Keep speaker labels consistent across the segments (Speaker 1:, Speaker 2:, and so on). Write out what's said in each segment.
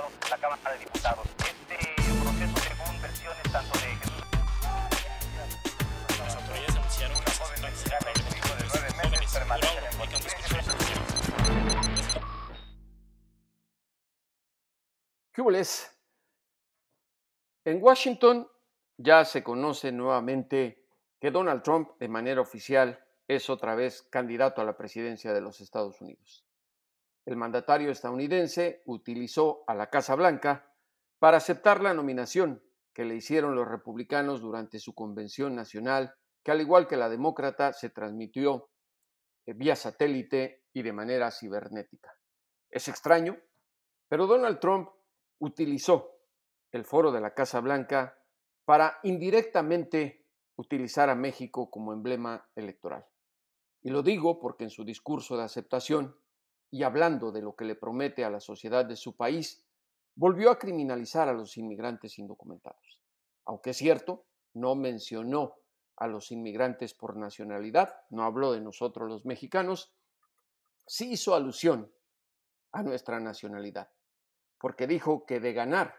Speaker 1: diputados, la Cámara de Diputados. Este proceso, según versiones tanto de Jesús.
Speaker 2: Las autoridades anunciaron que
Speaker 1: Una joven mexicana de nueve meses permanecen en.
Speaker 3: ¿Qué hubo, les? En Washington ya se conoce nuevamente que Donald Trump, de manera oficial, es otra vez candidato a la presidencia de los Estados Unidos. El mandatario estadounidense utilizó a la Casa Blanca para aceptar la nominación que le hicieron los republicanos durante su convención nacional, que al igual que la demócrata se transmitió eh, vía satélite y de manera cibernética. Es extraño, pero Donald Trump utilizó el foro de la Casa Blanca para indirectamente utilizar a México como emblema electoral. Y lo digo porque en su discurso de aceptación y hablando de lo que le promete a la sociedad de su país, volvió a criminalizar a los inmigrantes indocumentados. Aunque es cierto, no mencionó a los inmigrantes por nacionalidad, no habló de nosotros los mexicanos, sí hizo alusión a nuestra nacionalidad, porque dijo que de ganar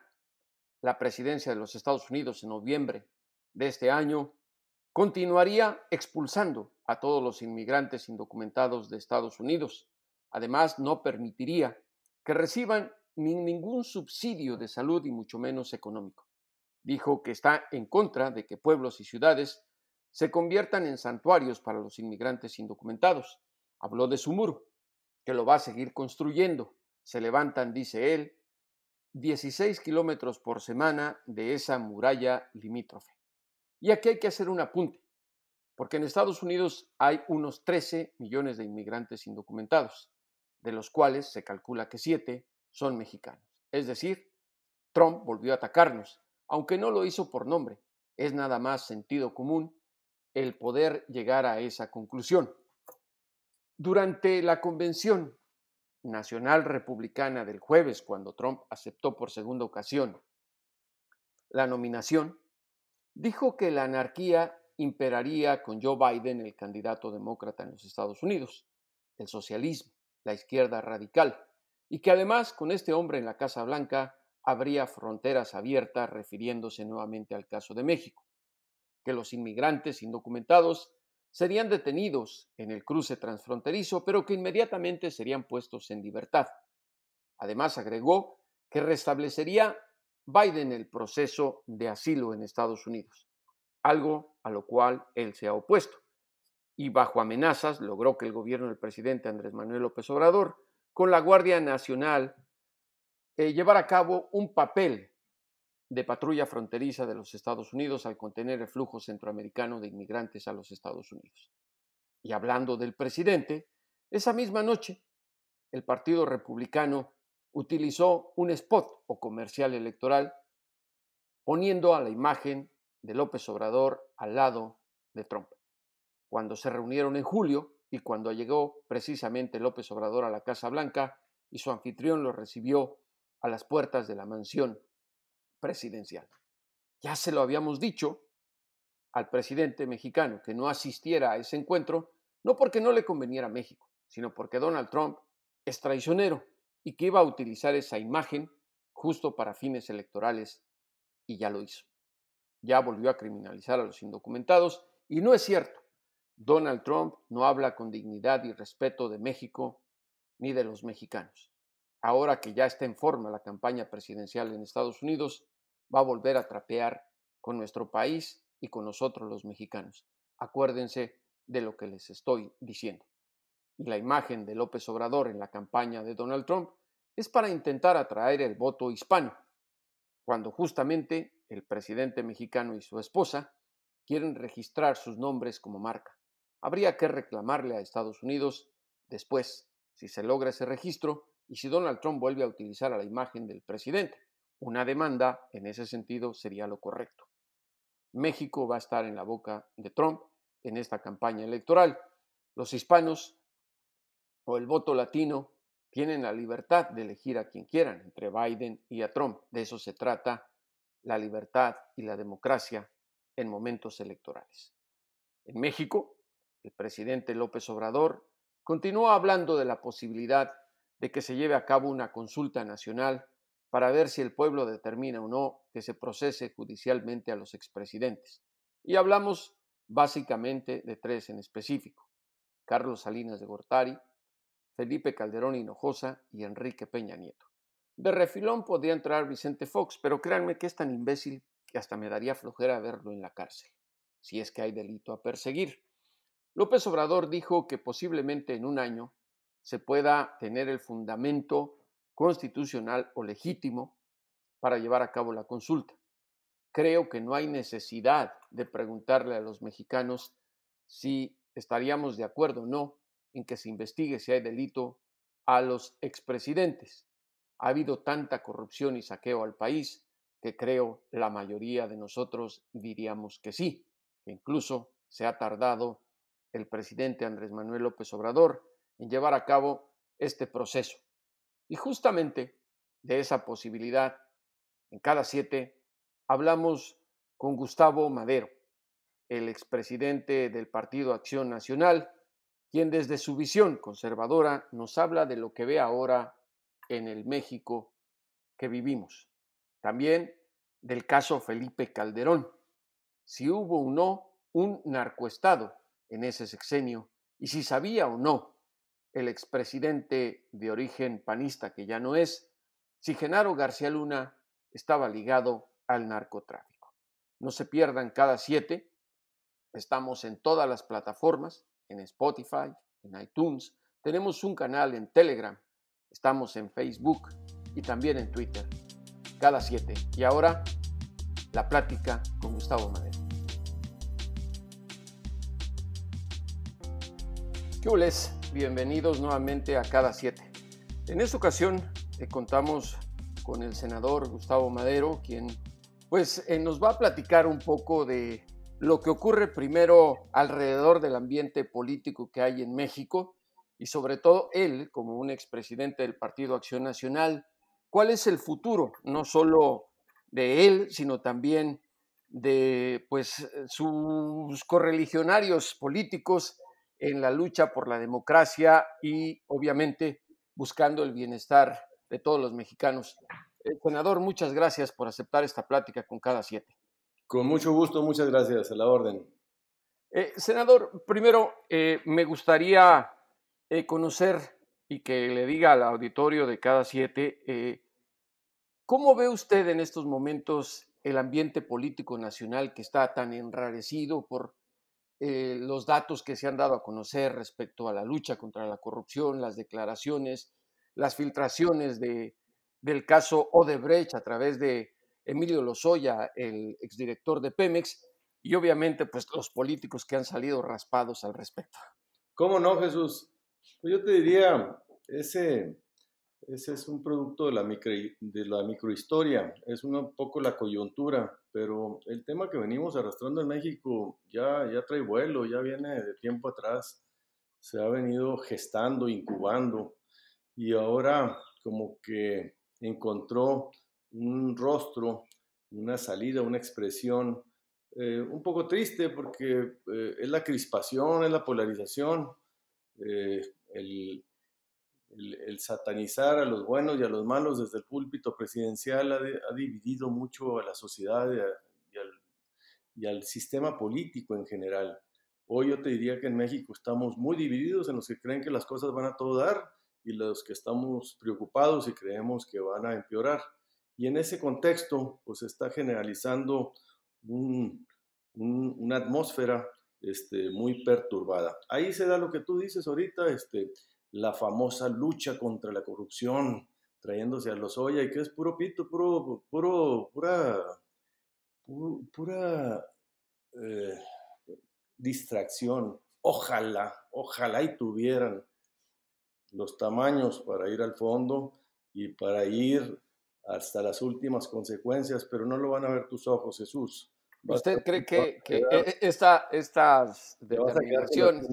Speaker 3: la presidencia de los Estados Unidos en noviembre de este año, continuaría expulsando a todos los inmigrantes indocumentados de Estados Unidos. Además, no permitiría que reciban ni ningún subsidio de salud y mucho menos económico. Dijo que está en contra de que pueblos y ciudades se conviertan en santuarios para los inmigrantes indocumentados. Habló de su muro, que lo va a seguir construyendo. Se levantan, dice él, 16 kilómetros por semana de esa muralla limítrofe. Y aquí hay que hacer un apunte, porque en Estados Unidos hay unos 13 millones de inmigrantes indocumentados, de los cuales se calcula que 7 son mexicanos. Es decir, Trump volvió a atacarnos, aunque no lo hizo por nombre. Es nada más sentido común el poder llegar a esa conclusión. Durante la convención nacional republicana del jueves, cuando Trump aceptó por segunda ocasión la nominación, dijo que la anarquía imperaría con Joe Biden, el candidato demócrata en los Estados Unidos, el socialismo, la izquierda radical, y que además con este hombre en la Casa Blanca habría fronteras abiertas, refiriéndose nuevamente al caso de México, que los inmigrantes indocumentados serían detenidos en el cruce transfronterizo, pero que inmediatamente serían puestos en libertad. Además, agregó que restablecería Biden el proceso de asilo en Estados Unidos, algo a lo cual él se ha opuesto. Y bajo amenazas logró que el gobierno del presidente Andrés Manuel López Obrador, con la Guardia Nacional, eh, llevara a cabo un papel de patrulla fronteriza de los Estados Unidos al contener el flujo centroamericano de inmigrantes a los Estados Unidos. Y hablando del presidente, esa misma noche el Partido Republicano utilizó un spot o comercial electoral poniendo a la imagen de López Obrador al lado de Trump. Cuando se reunieron en julio y cuando llegó precisamente López Obrador a la Casa Blanca y su anfitrión lo recibió a las puertas de la mansión presidencial. Ya se lo habíamos dicho al presidente mexicano que no asistiera a ese encuentro, no porque no le conveniera a México, sino porque Donald Trump es traicionero y que iba a utilizar esa imagen justo para fines electorales y ya lo hizo. Ya volvió a criminalizar a los indocumentados y no es cierto. Donald Trump no habla con dignidad y respeto de México ni de los mexicanos. Ahora que ya está en forma la campaña presidencial en Estados Unidos, va a volver a trapear con nuestro país y con nosotros los mexicanos. Acuérdense de lo que les estoy diciendo. Y la imagen de López Obrador en la campaña de Donald Trump es para intentar atraer el voto hispano, cuando justamente el presidente mexicano y su esposa quieren registrar sus nombres como marca. Habría que reclamarle a Estados Unidos después, si se logra ese registro y si Donald Trump vuelve a utilizar a la imagen del presidente. Una demanda en ese sentido sería lo correcto. México va a estar en la boca de Trump en esta campaña electoral. Los hispanos o el voto latino tienen la libertad de elegir a quien quieran, entre Biden y a Trump. De eso se trata la libertad y la democracia en momentos electorales. En México, el presidente López Obrador continúa hablando de la posibilidad de que se lleve a cabo una consulta nacional para ver si el pueblo determina o no que se procese judicialmente a los expresidentes. Y hablamos básicamente de tres en específico. Carlos Salinas de Gortari, Felipe Calderón Hinojosa y Enrique Peña Nieto. De refilón podría entrar Vicente Fox, pero créanme que es tan imbécil que hasta me daría flojera verlo en la cárcel, si es que hay delito a perseguir. López Obrador dijo que posiblemente en un año se pueda tener el fundamento constitucional o legítimo para llevar a cabo la consulta. Creo que no hay necesidad de preguntarle a los mexicanos si estaríamos de acuerdo o no en que se investigue si hay delito a los expresidentes. Ha habido tanta corrupción y saqueo al país que creo la mayoría de nosotros diríamos que sí, que incluso se ha tardado el presidente Andrés Manuel López Obrador en llevar a cabo este proceso. Y justamente de esa posibilidad, en cada siete, hablamos con Gustavo Madero, el expresidente del Partido Acción Nacional, quien desde su visión conservadora nos habla de lo que ve ahora en el México que vivimos. También del caso Felipe Calderón, si hubo o no un narcoestado en ese sexenio y si sabía o no el expresidente de origen panista, que ya no es, si Genaro García Luna estaba ligado al narcotráfico. No se pierdan cada siete, estamos en todas las plataformas, en Spotify, en iTunes, tenemos un canal en Telegram, estamos en Facebook y también en Twitter, cada siete. Y ahora, la plática con Gustavo Madero. ¿Qué les? Bienvenidos nuevamente a Cada Siete. En esta ocasión eh, contamos con el senador Gustavo Madero, quien pues eh, nos va a platicar un poco de lo que ocurre primero alrededor del ambiente político que hay en México y sobre todo él, como un expresidente del Partido Acción Nacional, cuál es el futuro, no solo de él, sino también de pues sus correligionarios políticos en la lucha por la democracia y obviamente buscando el bienestar de todos los mexicanos. Eh, senador, muchas gracias por aceptar esta plática con cada siete.
Speaker 2: Con mucho gusto, muchas gracias. A la orden.
Speaker 3: Eh, senador, primero eh, me gustaría conocer y que le diga al auditorio de cada siete, ¿cómo ve usted en estos momentos el ambiente político nacional que está tan enrarecido por eh, los datos que se han dado a conocer respecto a la lucha contra la corrupción, las declaraciones, las filtraciones de, del caso Odebrecht a través de Emilio Lozoya, el exdirector de Pemex, y obviamente pues los políticos que han salido raspados al respecto.
Speaker 2: ¿Cómo no, Jesús? Pues yo te diría, ese, ese es un producto de la, micro, de la microhistoria, es un poco la coyuntura, pero el tema que venimos arrastrando en México ya, ya trae vuelo, ya viene de tiempo atrás, se ha venido gestando, incubando, y ahora como que encontró un rostro, una salida, una expresión eh, un poco triste porque eh, es la crispación, es la polarización, eh, el, el, satanizar a los buenos y a los malos desde el púlpito presidencial ha, dividido mucho a la sociedad y, al, sistema político en general. Hoy yo te diría que en México estamos muy divididos en los que creen que las cosas van a todo dar y los que estamos preocupados y creemos que van a empeorar. Y en ese contexto, pues está generalizando una atmósfera este, muy perturbada. Ahí se da lo que tú dices ahorita, este, la famosa lucha contra la corrupción, trayéndose a los Oya, y que es puro pito, puro, puro, pura, pura eh, distracción. Ojalá, ojalá y tuvieran los tamaños para ir al fondo y para ir hasta las últimas consecuencias, pero no lo van a ver tus ojos, Jesús.
Speaker 3: ¿Usted cree que, que e, e, esta, estas determinaciones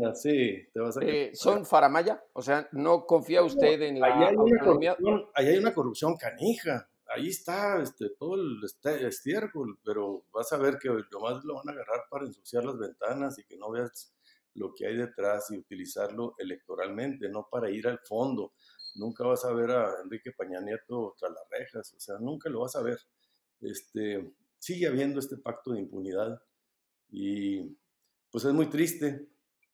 Speaker 3: eh, son faramaya? O sea, ¿no confía usted en la
Speaker 2: hay autonomía? ahí hay una corrupción canija. Ahí está este, todo el estiércol, pero vas a ver que más lo van a agarrar para ensuciar las ventanas y que no veas lo que hay detrás y utilizarlo electoralmente, no para ir al fondo nunca vas a ver a Enrique Peña Nieto tras las rejas, o sea, nunca lo vas a ver. Este, sigue habiendo este pacto de impunidad y pues es muy triste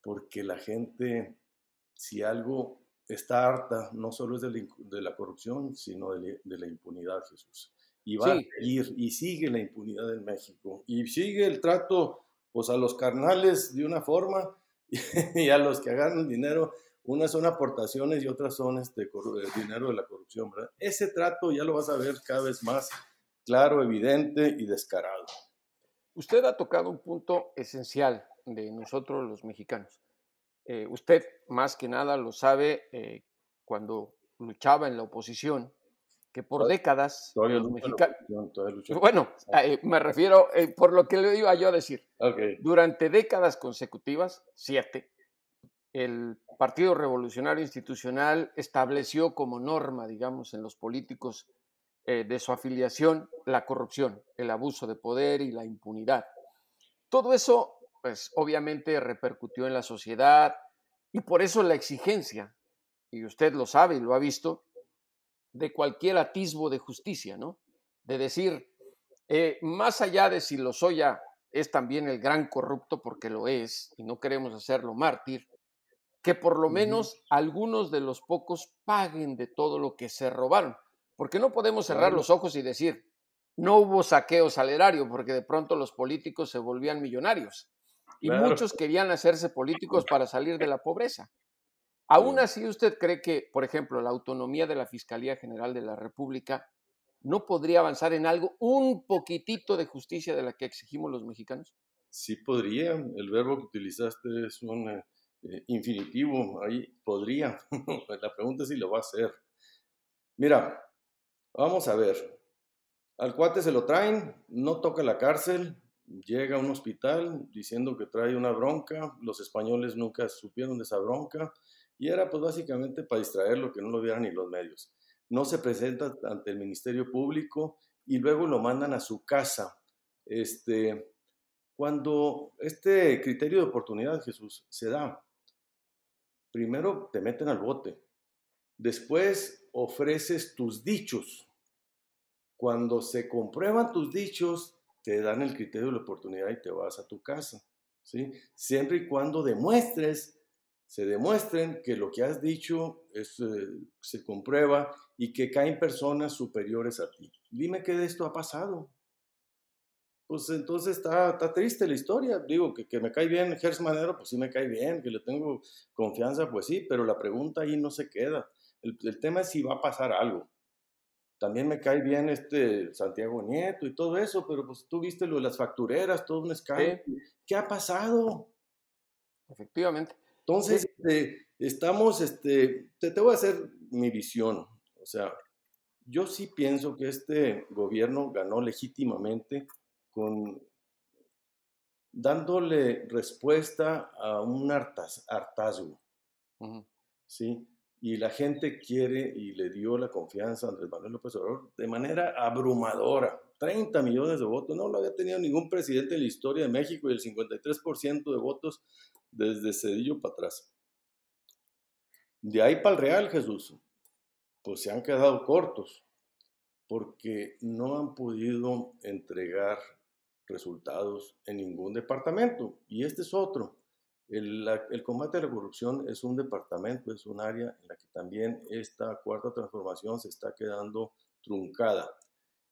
Speaker 2: porque la gente, si algo está harta, no solo es de la, corrupción, sino de, la impunidad, Jesús. Y va a seguir, y sigue la impunidad en México, y sigue el trato pues a los carnales de una forma y a los que agarran dinero, unas son aportaciones y otras son este dinero de la corrupción, ¿verdad? Ese trato ya lo vas a ver cada vez más claro, evidente y descarado.
Speaker 3: Usted ha tocado un punto esencial de nosotros los mexicanos. Eh, usted más que nada lo sabe eh, cuando luchaba en la oposición, que por décadas los mexicanos... Bueno, eh, me refiero, por lo que le iba yo a decir, durante décadas consecutivas, siete, el Partido Revolucionario Institucional estableció como norma, digamos, en los políticos de su afiliación la corrupción, el abuso de poder y la impunidad. Todo eso, pues obviamente repercutió en la sociedad y por eso la exigencia, y usted lo sabe y lo ha visto, de cualquier atisbo de justicia, ¿no? De decir, eh, más allá de si Lozoya es también el gran corrupto, porque lo es, y no queremos hacerlo mártir, que por lo menos algunos de los pocos paguen de todo lo que se robaron. Porque no podemos cerrar los ojos y decir, no hubo saqueo salerario, porque de pronto los políticos se volvían millonarios. Y muchos querían hacerse políticos para salir de la pobreza. Aún así, ¿usted cree que, por ejemplo, la autonomía de la Fiscalía General de la República no podría avanzar en algo, un poquitito de justicia de la que exigimos los mexicanos?
Speaker 2: Sí podría. El verbo que utilizaste es un eh, infinitivo. Ahí podría. la pregunta es si lo va a hacer. Mira, vamos a ver. Al cuate se lo traen, no toca la cárcel, llega a un hospital diciendo que trae una bronca, los españoles nunca supieron de esa bronca y era pues básicamente para distraerlo, que no lo vieran ni los medios. No se presenta ante el Ministerio Público y luego lo mandan a su casa. Este, cuando este criterio de oportunidad, Jesús, se da, primero te meten al bote, después ofreces tus dichos, cuando se comprueban tus dichos, te dan el criterio de la oportunidad y te vas a tu casa. ¿sí? Siempre y cuando demuestres, se demuestren que lo que has dicho es, eh, se comprueba y que caen personas superiores a ti. Dime qué de esto ha pasado. Pues entonces está, está triste la historia. Digo, que, que me cae bien Gers Manero, pues sí me cae bien, que le tengo confianza, pues sí, pero la pregunta ahí no se queda. El, el tema es si va a pasar algo. También me cae bien este Santiago Nieto y todo eso, pero pues tú viste lo de las factureras, todo un escándalo. ¿Qué ha pasado?
Speaker 3: Efectivamente.
Speaker 2: Entonces, este, estamos, este, te, te voy a hacer mi visión. O sea, yo sí pienso que este gobierno ganó legítimamente con dándole respuesta a un hartazgo. ¿sí? Y la gente quiere y le dio la confianza a Andrés Manuel López Obrador de manera abrumadora. 30 millones de votos, no lo había tenido ningún presidente en la historia de México y el 53% de votos desde Cedillo para atrás. De ahí para el Real, Jesús, pues se han quedado cortos porque no han podido entregar resultados en ningún departamento. Y este es otro. El, combate a la corrupción es un departamento, es un área en la que también esta cuarta transformación se está quedando truncada.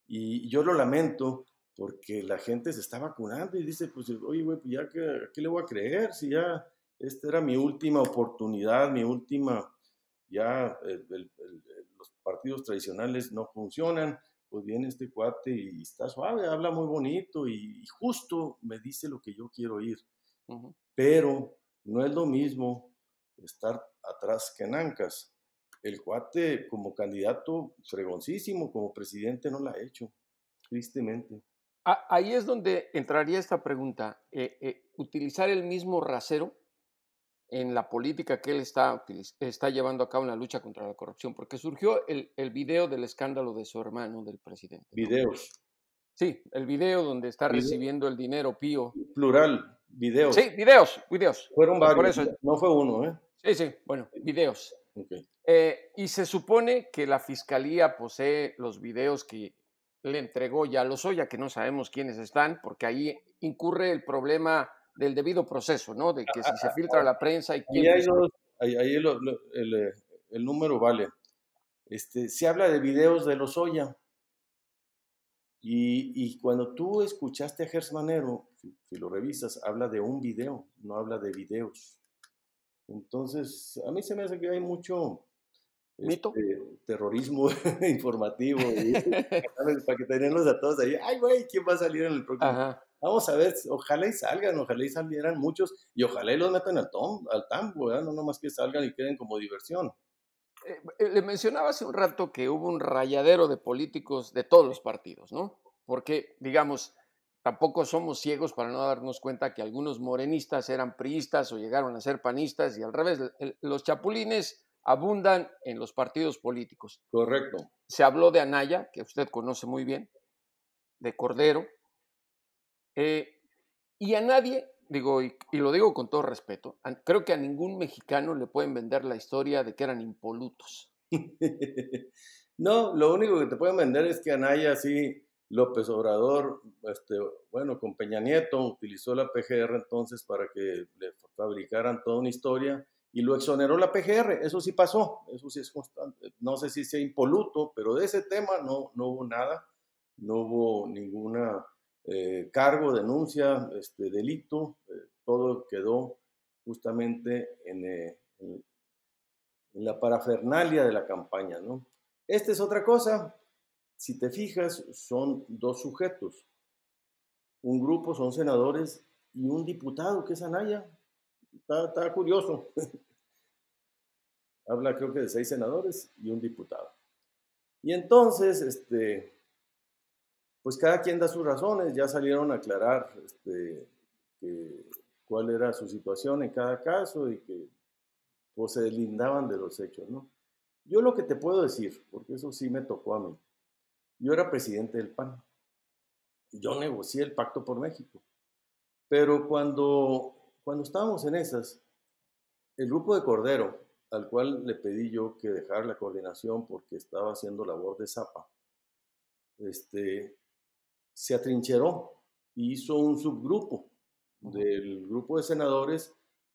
Speaker 2: Y yo lo lamento porque la gente se está vacunando y dice, pues, oye, güey, pues ya que, ¿qué le voy a creer? Si ya esta era mi última oportunidad, mi última, ya los partidos tradicionales no funcionan, pues viene este cuate y está suave, habla muy bonito y, justo me dice lo que yo quiero oír pero no es lo mismo estar atrás que en Ancas. El cuate como candidato fregoncísimo, como presidente no la ha hecho, tristemente.
Speaker 3: Ahí es donde entraría esta pregunta. Eh, eh, utilizar el mismo rasero en la política que él está, está llevando a cabo en la lucha contra la corrupción, porque surgió el, el video del escándalo de su hermano, del presidente.
Speaker 2: Videos.
Speaker 3: Sí, el video donde está recibiendo el dinero Pío.
Speaker 2: Plural, videos.
Speaker 3: Sí, videos, videos.
Speaker 2: Fueron varios, no fue uno, ¿eh?
Speaker 3: Sí, sí, bueno, videos. Eh, y se supone que la fiscalía posee los videos que le entregó ya a Lozoya, que no sabemos quiénes están, porque ahí incurre el problema del debido proceso, ¿no? De que si se filtra la prensa y quién...
Speaker 2: Ahí, ahí, ahí el, el, el, número vale. Este, se habla de videos de Lozoya. Y, y cuando tú escuchaste a Gers Manero, si, si lo revisas, habla de un video, no habla de videos. Entonces, a mí se me hace que hay mucho
Speaker 3: ¿Mito?
Speaker 2: Este, terrorismo informativo. Y, para que tenemos a todos ahí. Ay, güey, ¿quién va a salir en el próximo? Ajá. Vamos a ver, ojalá y salgan, ojalá y salieran muchos y ojalá y los metan al, tom, al tambo, ¿verdad? no nomás que salgan y queden como diversión.
Speaker 3: Eh, le mencionaba hace un rato que hubo un rayadero de políticos de todos los partidos, ¿no? Porque, digamos, tampoco somos ciegos para no darnos cuenta que algunos morenistas eran priistas o llegaron a ser panistas y al revés, los chapulines abundan en los partidos políticos.
Speaker 2: Correcto.
Speaker 3: Se habló de Anaya, que usted conoce muy bien, de Cordero, eh, y a nadie, digo, y, y, lo digo con todo respeto, creo que a ningún mexicano le pueden vender la historia de que eran impolutos.
Speaker 2: no, lo único que te pueden vender es que Anaya sí, López Obrador, este, bueno, con Peña Nieto utilizó la PGR entonces para que le fabricaran toda una historia y lo exoneró la PGR, eso sí pasó, eso sí es constante. No sé si sea impoluto, pero de ese tema no, no hubo nada, no hubo ninguna eh, cargo, denuncia, este, delito, eh, todo quedó justamente en, eh, en, en, la parafernalia de la campaña. ¿no? Esta es otra cosa, si te fijas, son dos sujetos. Un grupo son senadores y un diputado que es Anaya, Está, curioso. Habla creo que de seis senadores y un diputado. Y entonces, este, pues cada quien da sus razones, ya salieron a aclarar este, que, cuál era su situación en cada caso y que pues, se deslindaban de los hechos, ¿no? Yo lo que te puedo decir, porque eso sí me tocó a mí, yo era presidente del PAN, yo negocié el pacto por México, pero cuando cuando estábamos en esas, el grupo de Cordero, al cual le pedí yo que dejara la coordinación porque estaba haciendo labor de zapa, este, se atrincheró y hizo un subgrupo del grupo de senadores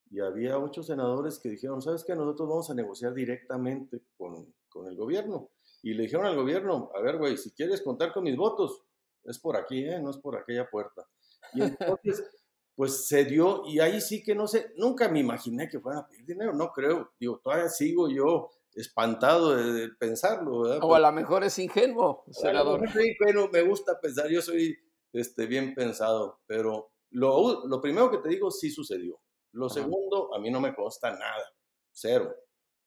Speaker 2: y había ocho senadores que dijeron, ¿sabes qué? Nosotros vamos a negociar directamente con, con el gobierno. Y le dijeron al gobierno, a ver, güey, si quieres contar con mis votos, es por aquí, ¿eh? no es por aquella puerta. Y entonces pues se dio y ahí sí que no sé, nunca me imaginé que fueran a pedir dinero, no creo, digo, todavía sigo yo espantado de, pensarlo, ¿verdad?
Speaker 3: O a lo mejor es ingenuo, senador.
Speaker 2: Bueno, me gusta pensar, yo soy este, bien pensado, pero lo, lo primero que te digo sí sucedió. Lo Ajá. segundo, a mí no me consta nada, cero,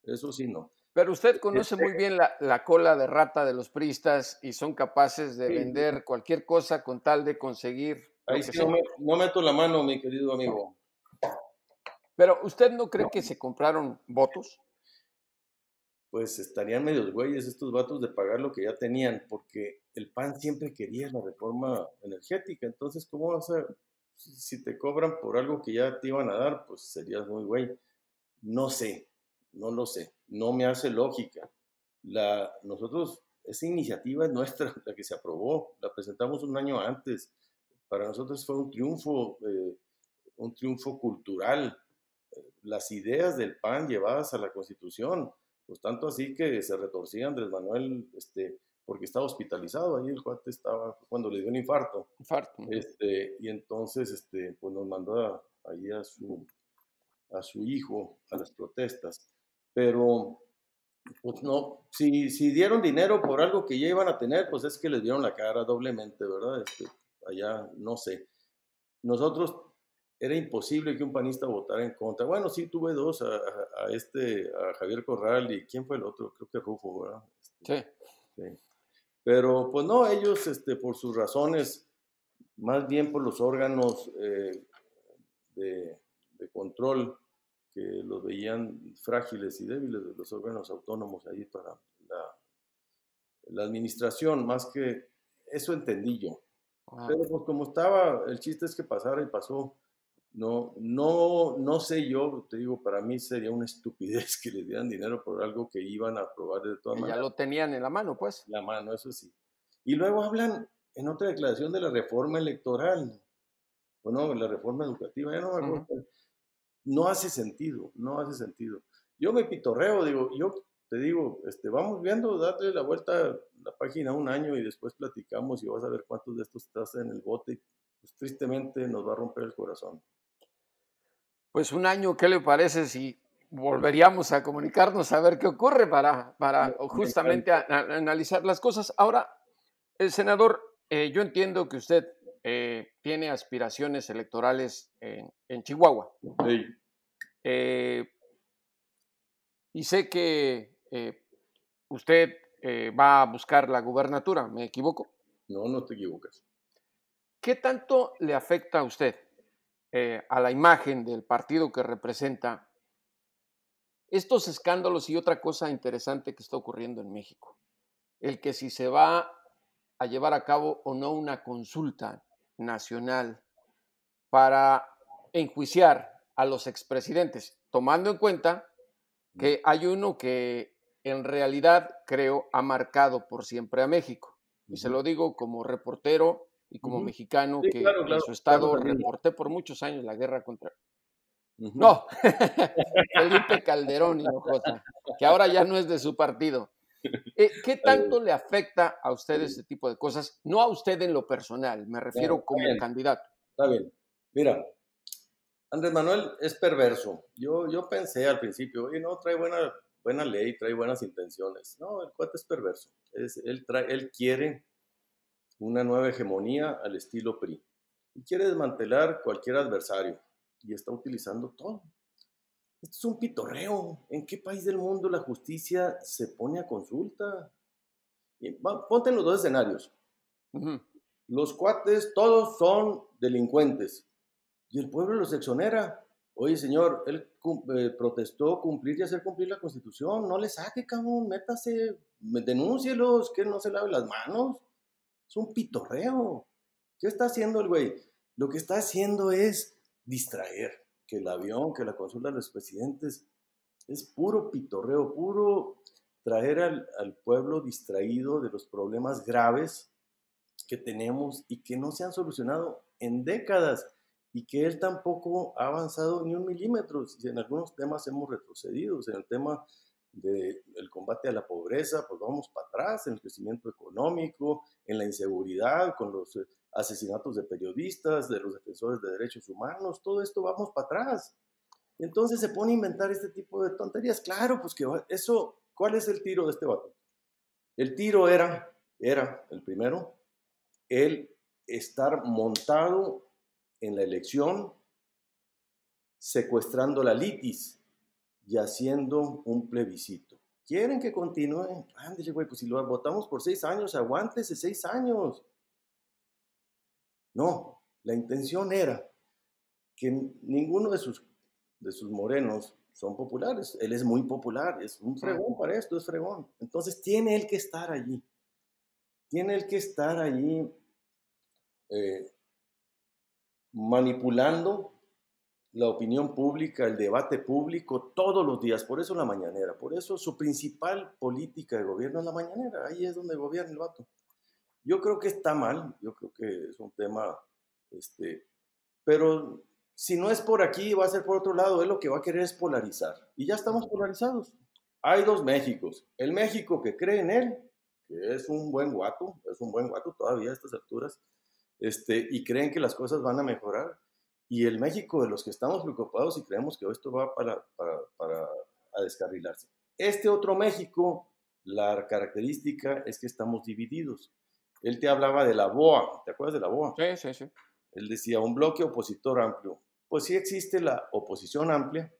Speaker 2: eso sí no.
Speaker 3: Pero usted conoce muy bien la, la, cola de rata de los priistas y son capaces de sí. vender cualquier cosa con tal de conseguir
Speaker 2: Ahí sí no, me, no, meto la mano, mi querido amigo.
Speaker 3: Pero ¿usted no cree que se compraron votos?
Speaker 2: Pues estarían medios güeyes estos vatos de pagar lo que ya tenían, porque el PAN siempre quería la reforma energética. Entonces, ¿cómo vas a, si te cobran por algo que ya te iban a dar, pues serías muy güey? No sé, no lo sé, no me hace lógica. La, nosotros, esa iniciativa es nuestra, la que se aprobó, la presentamos un año antes para nosotros fue un triunfo, eh, un triunfo cultural. Las ideas del PAN llevadas a la Constitución, pues tanto así que se retorcía Andrés Manuel, este, porque estaba hospitalizado, ahí el cuate estaba cuando le dio un infarto.
Speaker 3: Infarto.
Speaker 2: Este, y entonces este, pues nos mandó a, ahí a su, a su hijo a las protestas. Pero pues no, si, si dieron dinero por algo que ya iban a tener, pues es que les dieron la cara doblemente, ¿verdad? Este, allá, no sé. Nosotros era imposible que un panista votara en contra. Bueno, sí tuve dos, a, a, a este, a Javier Corral y ¿quién fue el otro? Creo que Rufo, ¿verdad?
Speaker 3: Este,
Speaker 2: sí. sí. Pero pues no, ellos este, por sus razones, más bien por los órganos eh, de, de, control que los veían frágiles y débiles de los órganos autónomos ahí para la, la administración, más que eso entendí yo. Ah. Pero pues como estaba, el chiste es que pasara y pasó. No, no, no sé yo, te digo, para mí sería una estupidez que les dieran dinero por algo que iban a aprobar de todas maneras.
Speaker 3: Ya lo tenían en la mano, pues.
Speaker 2: La mano, eso sí. Y luego hablan en otra declaración de la reforma electoral, o no, la reforma educativa, ya no me acuerdo. No hace sentido, no hace sentido. Yo me pitorreo, digo, yo te digo, este, vamos viendo, date la vuelta a la página un año y después platicamos y vas a ver cuántos de estos estás en el bote. Pues tristemente nos va a romper el corazón.
Speaker 3: Pues un año, ¿qué le parece si volveríamos a comunicarnos a ver qué ocurre para, para justamente analizar las cosas? Ahora, el senador, eh, yo entiendo que usted eh, tiene aspiraciones electorales en, Chihuahua.
Speaker 2: Sí.
Speaker 3: Eh, y sé que usted va a buscar la gubernatura, ¿me equivoco?
Speaker 2: No, no te equivocas.
Speaker 3: ¿Qué tanto le afecta a usted eh, a la imagen del partido que representa estos escándalos y otra cosa interesante que está ocurriendo en México. El que si se va a llevar a cabo o no una consulta nacional para enjuiciar a los expresidentes, tomando en cuenta que hay uno que en realidad creo ha marcado por siempre a México. Y se lo digo como reportero y como mexicano que en su estado reporté por muchos años la guerra contra... No, Felipe Calderón Hinojosa, que ahora ya no es de su partido. Eh, ¿Qué tanto le afecta a usted ese tipo de cosas? No a usted en lo personal, me refiero como candidato.
Speaker 2: Está bien. Mira, Andrés Manuel es perverso. Yo, yo pensé al principio, oye, no, trae buena, buena ley, trae buenas intenciones. No, el cuate es perverso. Es, él, trae, él quiere una nueva hegemonía al estilo PRI y quiere desmantelar cualquier adversario y está utilizando todo. Esto es un pitorreo. ¿En qué país del mundo la justicia se pone a consulta? ponte en los dos escenarios. Los cuates todos son delincuentes y el pueblo los exonera. Oye, señor, él eh, protestó cumplir y hacer cumplir la constitución. No le saque, cabrón, métase, denúncielos, que no se lave las manos. Es un pitorreo. ¿Qué está haciendo el güey? Lo que está haciendo es distraer. Que el avión, que la consulta de los presidentes, es puro pitorreo, puro traer al, al pueblo distraído de los problemas graves que tenemos y que no se han solucionado en décadas y que él tampoco ha avanzado ni un milímetro. En algunos temas hemos retrocedido, en el tema del combate a la pobreza, pues vamos para atrás en el crecimiento económico, en la inseguridad, con los eh, asesinatos de periodistas, de los defensores de derechos humanos, todo esto vamos para atrás. Entonces se pone a inventar este tipo de tonterías. Claro, pues que eso, ¿cuál es el tiro de este vato? El tiro era, era el primero, el estar montado en la elección, secuestrando la litis, y haciendo un plebiscito. ¿Quieren que continúe? Ándale, güey, pues si lo votamos por seis años, aguántese seis años. No, la intención era que ninguno de sus, de sus morenos son populares. Él es muy popular, es un fregón para esto, es fregón. Entonces tiene él que estar allí. Tiene él que estar allí eh, manipulando la opinión pública, el debate público todos los días. Por eso la mañanera, por eso su principal política de gobierno es la mañanera. Ahí es donde gobierna el vato. Yo creo que está mal, yo creo que es un tema, este, pero si no es por aquí, va a ser por otro lado. Él lo que va a querer es polarizar. Y ya estamos polarizados. Hay dos Méxicos. El México que cree en él, que es un buen guato, es un buen guato todavía a estas alturas, este, y creen que las cosas van a mejorar y el México de los que estamos preocupados y creemos que esto va para, para, a descarrilarse. Este otro México, la característica es que estamos divididos. Él te hablaba de la BOA, ¿te acuerdas de la BOA?
Speaker 3: Sí, sí, sí.
Speaker 2: Él decía un bloque opositor amplio. Pues sí existe la oposición amplia,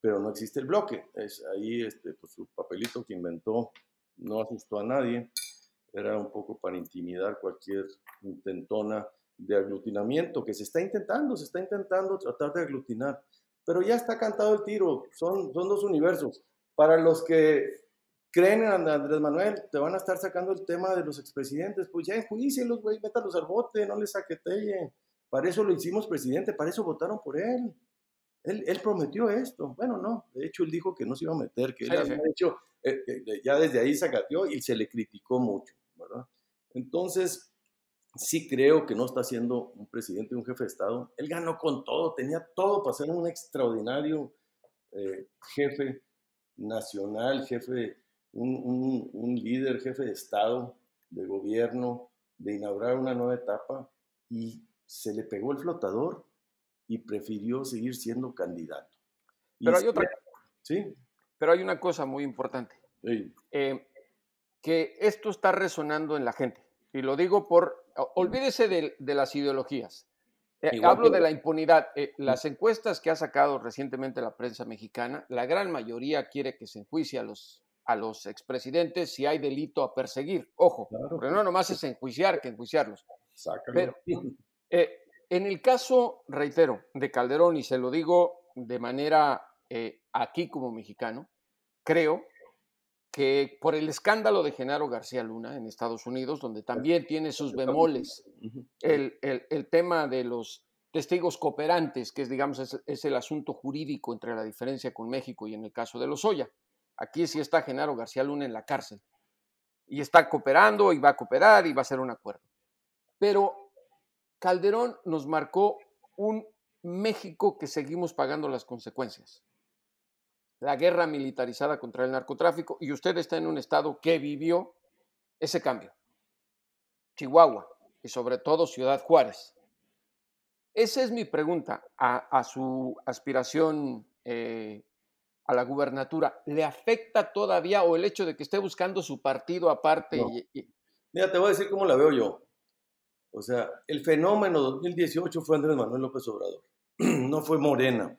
Speaker 2: pero no existe el bloque. Es ahí este, pues, su papelito que inventó no asustó a nadie. Era un poco para intimidar cualquier intentona de aglutinamiento que se está intentando, se está intentando tratar de aglutinar, pero ya está cantado el tiro, son, son dos universos. Para los que creen en Andrés Manuel, te van a estar sacando el tema de los expresidentes, pues ya enjuícielos, güey, métalos al bote, no les saquetellen. para eso lo hicimos presidente, para eso votaron por él. Él, él prometió esto. Bueno, no, de hecho él dijo que no se iba a meter, que él
Speaker 3: Sí,
Speaker 2: había hecho, eh, eh, ya desde ahí se acateó y se le criticó mucho, ¿verdad? Entonces, sí creo que no está siendo un presidente, un jefe de Estado. Él ganó con todo, tenía todo para ser un extraordinario eh, jefe nacional, jefe, un, un- un líder, jefe de Estado, de gobierno, de inaugurar una nueva etapa y se le pegó el flotador y prefirió seguir siendo candidato. Y
Speaker 3: Pero hay
Speaker 2: sí-
Speaker 3: otra,
Speaker 2: Sí,
Speaker 3: pero hay una cosa muy importante.
Speaker 2: sí,
Speaker 3: eh, que esto está resonando en la gente. Y lo digo por, olvídese de, de las ideologías. Eh, hablo
Speaker 2: que-
Speaker 3: de la impunidad. Eh, las encuestas que ha sacado recientemente la prensa mexicana, la gran mayoría quiere que se enjuicie a los, a los expresidentes si hay delito a perseguir. Ojo,
Speaker 2: Claro.
Speaker 3: porque no nomás es enjuiciar que enjuiciarlos.
Speaker 2: sácalo.
Speaker 3: Pero- Eh, en el caso, reitero, de Calderón, y se lo digo de manera aquí como mexicano, creo que por el escándalo de Genaro García Luna en Estados Unidos, donde también tiene sus bemoles, el, el- el tema de los testigos cooperantes, que es, digamos, es, es el asunto jurídico entre la diferencia con México y en el caso de Lozoya. Aquí sí está Genaro García Luna en la cárcel. Y está cooperando y va a cooperar y va a hacer un acuerdo. Pero Calderón nos marcó un México que seguimos pagando las consecuencias. La guerra militarizada contra el narcotráfico y usted está en un estado que vivió ese cambio. Chihuahua y sobre todo Ciudad Juárez. Esa es mi pregunta a, a su aspiración eh, a la gubernatura. ¿Le afecta todavía o el hecho de que esté buscando su partido aparte?
Speaker 2: No.
Speaker 3: y- y-
Speaker 2: Mira, te voy a decir cómo la veo yo. O sea, el fenómeno 2018 fue Andrés Manuel López Obrador. No fue Morena.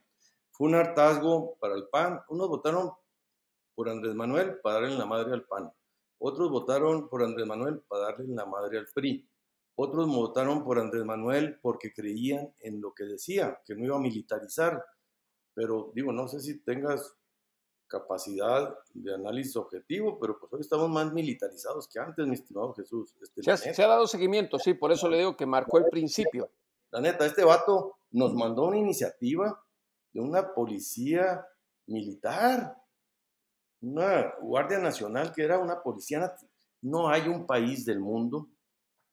Speaker 2: Fue un hartazgo para el PAN. Unos votaron por Andrés Manuel para darle la madre al PAN. Otros votaron por Andrés Manuel para darle la madre al PRI. Otros votaron por Andrés Manuel porque creían en lo que decía, que no iba a militarizar. Pero digo, no sé si tengas capacidad de análisis objetivo, pero pues hoy estamos más militarizados que antes, mi estimado Jesús. Este,
Speaker 3: se, ha, se ha dado seguimiento, sí, por eso le digo que marcó el principio.
Speaker 2: la neta, este vato nos mandó una iniciativa de una policía militar, una Guardia Nacional que era una policía. No hay un país del mundo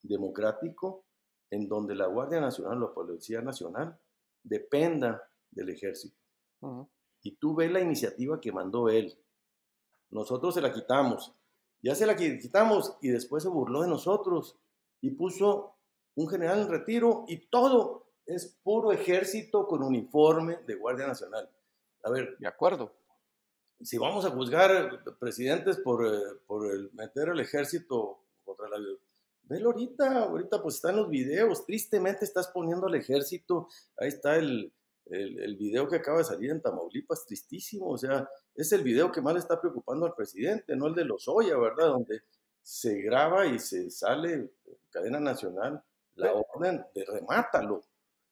Speaker 2: democrático en donde la Guardia Nacional o la Policía Nacional dependa del ejército. Y tú ves la iniciativa que mandó él. Nosotros se la quitamos. Ya se la qui- quitamos y después se burló de nosotros y puso un general en retiro y todo es puro ejército con uniforme de Guardia Nacional. A ver,
Speaker 3: De acuerdo.
Speaker 2: si vamos a juzgar presidentes por, eh, por el meter el ejército contra la... Velo ahorita, ahorita pues está en los videos, tristemente estás poniendo al ejército, ahí está el, el, el video que acaba de salir en Tamaulipas, tristísimo, o sea, es el video que más le está preocupando al presidente, no el de Lozoya, ¿verdad? Donde se graba y se sale en cadena nacional la orden de remátalo.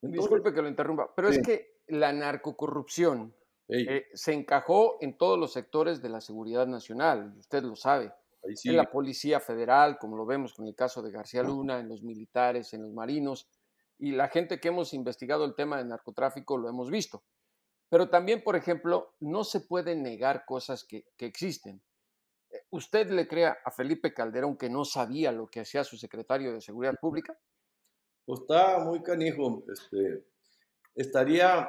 Speaker 2: Entonces,
Speaker 3: Disculpe que lo interrumpa, pero
Speaker 2: Sí.
Speaker 3: es que la narcocorrupción eh, se encajó en todos los sectores de la seguridad nacional, y usted lo sabe.
Speaker 2: sí,
Speaker 3: En la Policía Federal, como lo vemos con el caso de García Luna, en los militares, en los marinos, y la gente que hemos investigado el tema del narcotráfico lo hemos visto. Pero también, por ejemplo, no se pueden negar cosas que, que existen. Eh, ¿Usted le crea a Felipe Calderón que no sabía lo que hacía su secretario de Seguridad Pública?
Speaker 2: Pues está muy canijo. Este, estaría,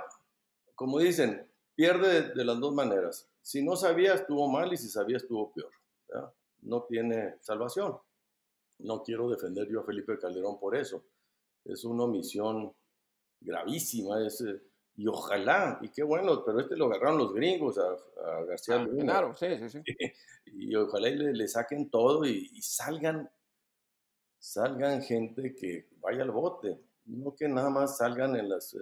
Speaker 2: como dicen, pierde de, las dos maneras. Si no sabía, estuvo mal y si sabía, estuvo peor. ¿verdad? No tiene salvación. No quiero defender yo a Felipe Calderón por eso. Es una omisión gravísima. Es, y ojalá, y qué bueno, pero este lo agarraron los gringos a, a García
Speaker 3: Ah,
Speaker 2: Luna.
Speaker 3: claro, sí, sí, sí.
Speaker 2: y ojalá y le, le saquen todo y, y salgan, salgan gente que vaya al bote, no que nada más salgan en las, eh,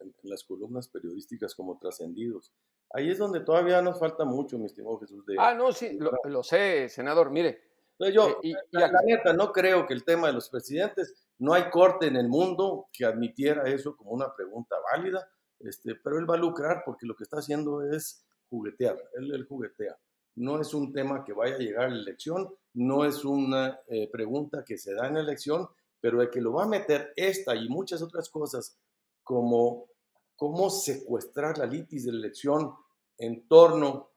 Speaker 2: en, en las columnas periodísticas como trascendidos. Ahí es donde todavía nos falta mucho, mi estimado Jesús. De,
Speaker 3: Ah, no, sí, lo, lo sé, senador. Mire,
Speaker 2: Entonces yo,
Speaker 3: eh, y- y
Speaker 2: la, la neta, no creo que el tema de los presidentes, no hay corte en el mundo que admitiera eso como una pregunta válida, este, pero él va a lucrar porque lo que está haciendo es juguetear, él, él juguetea. No es un tema que vaya a llegar a la elección, no es una eh, pregunta que se da en la elección, pero de que lo va a meter esta y muchas otras cosas como cómo secuestrar la litis de la elección en torno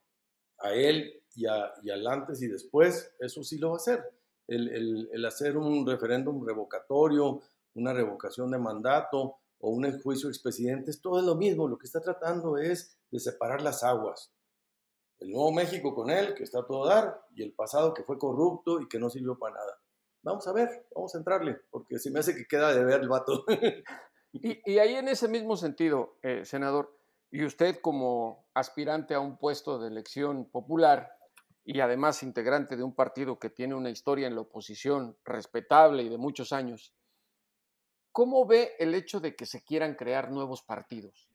Speaker 2: a él y, al antes y después, eso sí lo va a hacer. El, el hacer un referéndum revocatorio, una revocación de mandato o un juicio expresidentes, todo es lo mismo. Lo que está tratando es de separar las aguas. El nuevo México con él, que está a todo dar, y el pasado que fue corrupto y que no sirvió para nada. Vamos a ver, vamos a entrarle, porque si me hace que queda de ver el vato.
Speaker 3: y, ahí en ese mismo sentido, eh, senador, y usted como aspirante a un puesto de elección popular y además integrante de un partido que tiene una historia en la oposición respetable y de muchos años, ¿cómo ve el hecho de que se quieran crear nuevos partidos?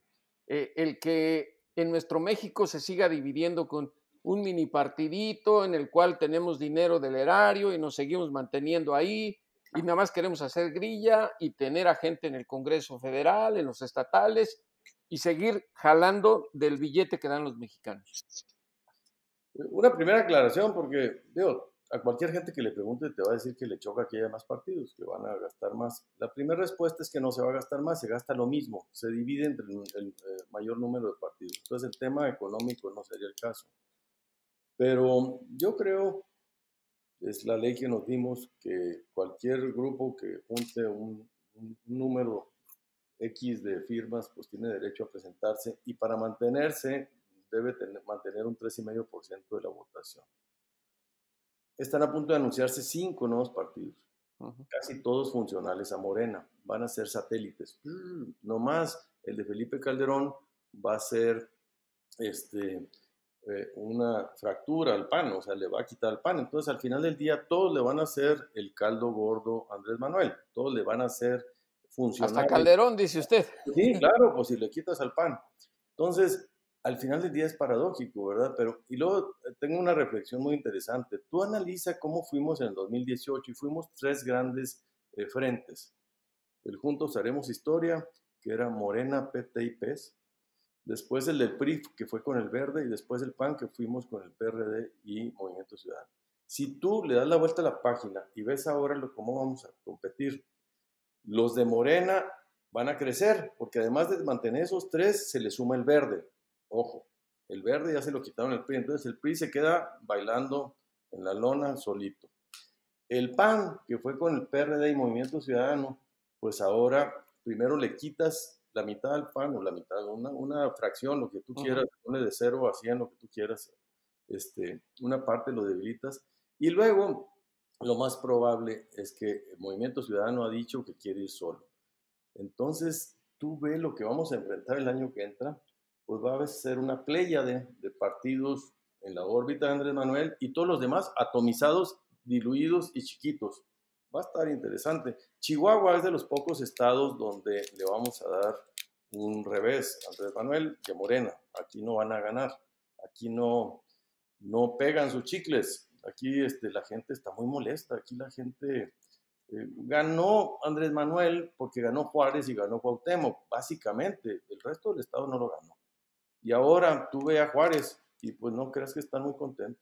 Speaker 3: Eh, el que en nuestro México se siga dividiendo con un mini partidito en el cual tenemos dinero del erario y nos seguimos manteniendo ahí y nada más queremos hacer grilla y tener a gente en el Congreso Federal, en los estatales y seguir jalando del billete que dan los mexicanos.
Speaker 2: Una primera aclaración, porque digo, a cualquier gente que le pregunte te va a decir que le choca que haya más partidos, que van a gastar más. La primera respuesta es que no se va a gastar más, se gasta lo mismo, se divide entre el, eh, mayor número de partidos. Entonces el tema económico no sería el caso. Pero yo creo, es la ley que nos dimos, que cualquier grupo que junte un, número X de firmas, pues tiene derecho a presentarse y para mantenerse debe tener, mantener un 3,5% de la votación están a punto de anunciarse cinco nuevos partidos, casi todos funcionales a Morena, van a ser satélites. Mm, no más, el de Felipe Calderón va a ser este, eh, una fractura al PAN, o sea, le va a quitar el PAN. Entonces, al final del día, todos le van a hacer el caldo gordo a Andrés Manuel, todos le van a hacer funcionar.
Speaker 3: Hasta Calderón, dice usted.
Speaker 2: Sí, claro, pues si le quitas al PAN. Entonces, al final del día es paradójico, ¿verdad? Pero, y luego eh, tengo una reflexión muy interesante. Tú analiza cómo fuimos en el 2018 y fuimos tres grandes eh, frentes. El Juntos Haremos Historia, que era Morena, PT y PES. Después el del PRI, que fue con el Verde, y después el PAN, que fuimos con el PRD y Movimiento Ciudadano. Si tú le das la vuelta a la página y ves ahora lo, cómo vamos a competir, los de Morena van a crecer, porque además de mantener esos tres, se le suma el Verde Ojo, el verde ya se lo quitaron el PRI, entonces el PRI se queda bailando en la lona solito. El PAN, que fue con el PRD y Movimiento Ciudadano, pues ahora primero le quitas la mitad al PAN o la mitad, una, una fracción, lo que tú quieras, pone de cero a 100, lo que tú quieras, este, una parte lo debilitas. Y luego, lo más probable es que el Movimiento Ciudadano ha dicho que quiere ir solo. Entonces, tú ves lo que vamos a enfrentar el año que entra, pues va a ser una playa de, partidos en la órbita de Andrés Manuel y todos los demás atomizados, diluidos y chiquitos. Va a estar interesante. Chihuahua es de los pocos estados donde le vamos a dar un revés a Andrés Manuel y Morena. Aquí no van a ganar. Aquí no, no pegan sus chicles. Aquí este, la gente está muy molesta. Aquí la gente eh, ganó Andrés Manuel porque ganó Juárez y ganó Cuauhtémoc, básicamente. El resto del estado no lo ganó. Y ahora tú ve a Juárez y pues no creas que están muy contentos.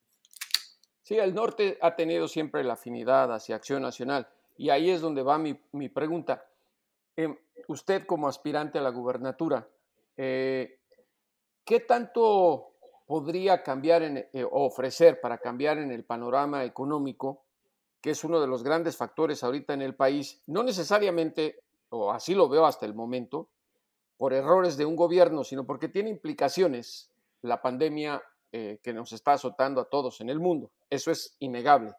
Speaker 3: Sí, el norte ha tenido siempre la afinidad hacia Acción Nacional. Y ahí es donde va mi, pregunta. Em, usted como aspirante a la gubernatura, eh, ¿qué tanto podría cambiar en, eh, ofrecer para cambiar en el panorama económico, que es uno de los grandes factores ahorita en el país? No necesariamente, o así lo veo hasta el momento, por errores de un gobierno, sino porque tiene implicaciones la pandemia eh, que nos está azotando a todos en el mundo. Eso es innegable.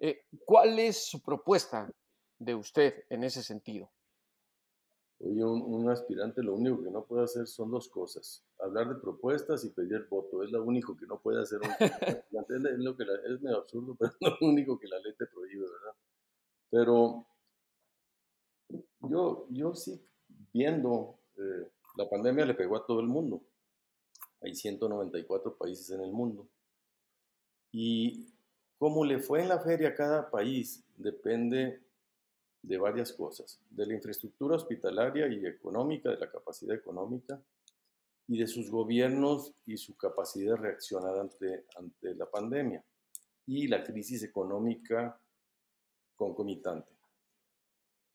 Speaker 3: Eh, ¿Cuál es su propuesta de usted en ese sentido?
Speaker 2: Oye, un, aspirante lo único que no puede hacer son dos cosas, hablar de propuestas y pedir voto, es lo único que no puede hacer un aspirante, es, lo que es medio absurdo, pero es lo único que la ley te prohíbe, ¿verdad? Pero yo, yo sí viendo eh, la pandemia le pegó a todo el mundo. Hay 194 países en el mundo. Y cómo le fue en la feria a cada país depende de varias cosas, de la infraestructura hospitalaria y económica, de la capacidad económica y de sus gobiernos y su capacidad de reaccionar ante, ante la pandemia y la crisis económica concomitante.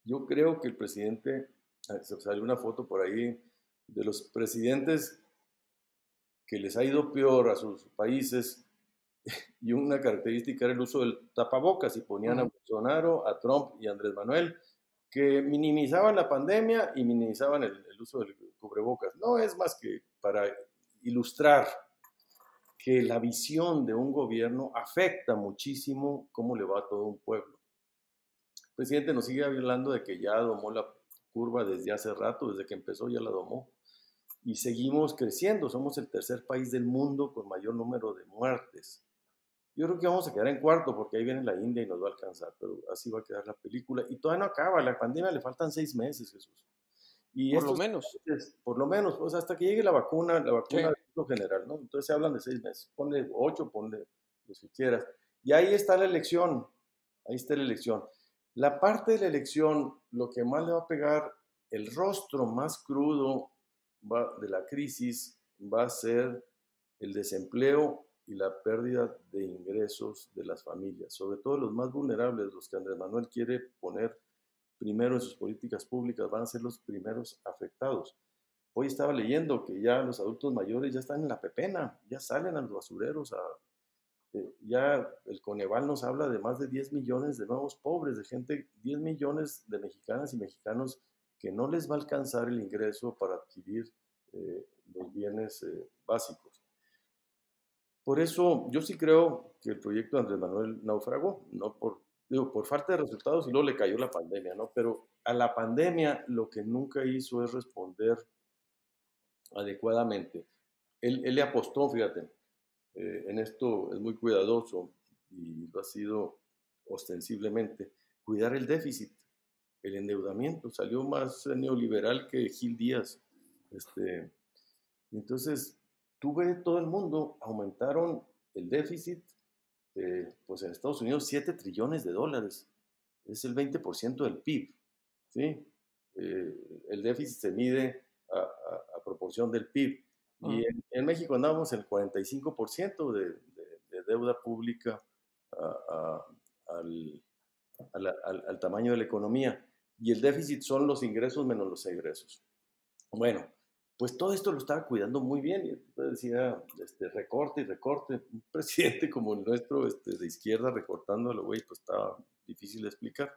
Speaker 2: yo creo que el presidente, salió una foto por ahí de los presidentes que les ha ido peor a sus países y una característica era el uso del tapabocas y ponían a Bolsonaro, a Trump y a Andrés Manuel que minimizaban la pandemia y minimizaban el, el uso del cubrebocas. No es más que para ilustrar que la visión de un gobierno afecta muchísimo cómo le va a todo un pueblo. El presidente nos sigue hablando de que ya domó la curva desde hace rato, desde que empezó ya la domó, y seguimos creciendo. Somos el tercer país del mundo con mayor número de muertes. Yo creo que vamos a quedar en cuarto porque ahí viene la India y nos va a alcanzar, pero así va a quedar la película. Y todavía no acaba, la pandemia le faltan seis meses, Jesús.
Speaker 3: Y por lo menos.
Speaker 2: por lo menos, pues hasta que llegue la vacuna, la vacuna general, ¿no? Entonces se hablan de seis meses. Ponle ocho, ponle lo que quieras. Y ahí está la elección, ahí está la elección. La parte de la elección, lo que más le va a pegar, el rostro más crudo de la crisis va a ser el desempleo y la pérdida de ingresos de las familias, sobre todo los más vulnerables, los que Andrés Manuel quiere poner primero en sus políticas públicas, van a ser los primeros afectados. Hoy estaba leyendo que ya los adultos mayores ya están en la pepena, ya salen a los basureros, eh, ya el Coneval nos habla de más de 10 millones de nuevos pobres, de gente, 10 millones de mexicanas y mexicanos que no les va a alcanzar el ingreso para adquirir eh, los bienes eh, básicos. Por eso yo sí creo que el proyecto de Andrés Manuel naufragó, no por, digo, por falta de resultados y luego le cayó la pandemia, ¿no? Pero a la pandemia lo que nunca hizo es responder adecuadamente. Él, le apostó, fíjate, eh, en esto es muy cuidadoso y lo ha sido ostensiblemente, cuidar el déficit, el endeudamiento, salió más neoliberal que Gil Díaz. Este, entonces, tú ves todo el mundo, aumentaron el déficit, eh, pues en Estados Unidos 7 trillones de dólares, es el 20% del PIB, ¿sí? Eh, el déficit se mide a, proporción del PIB. Y en, México andamos en el 45% de, de, deuda pública al, al tamaño de la economía. Y el déficit son los ingresos menos los egresos. Bueno, pues todo esto lo estaba cuidando muy bien. Y decía, este, recorte y recorte. Un presidente como el nuestro, este, de izquierda, recortándolo, güey, pues estaba difícil de explicar.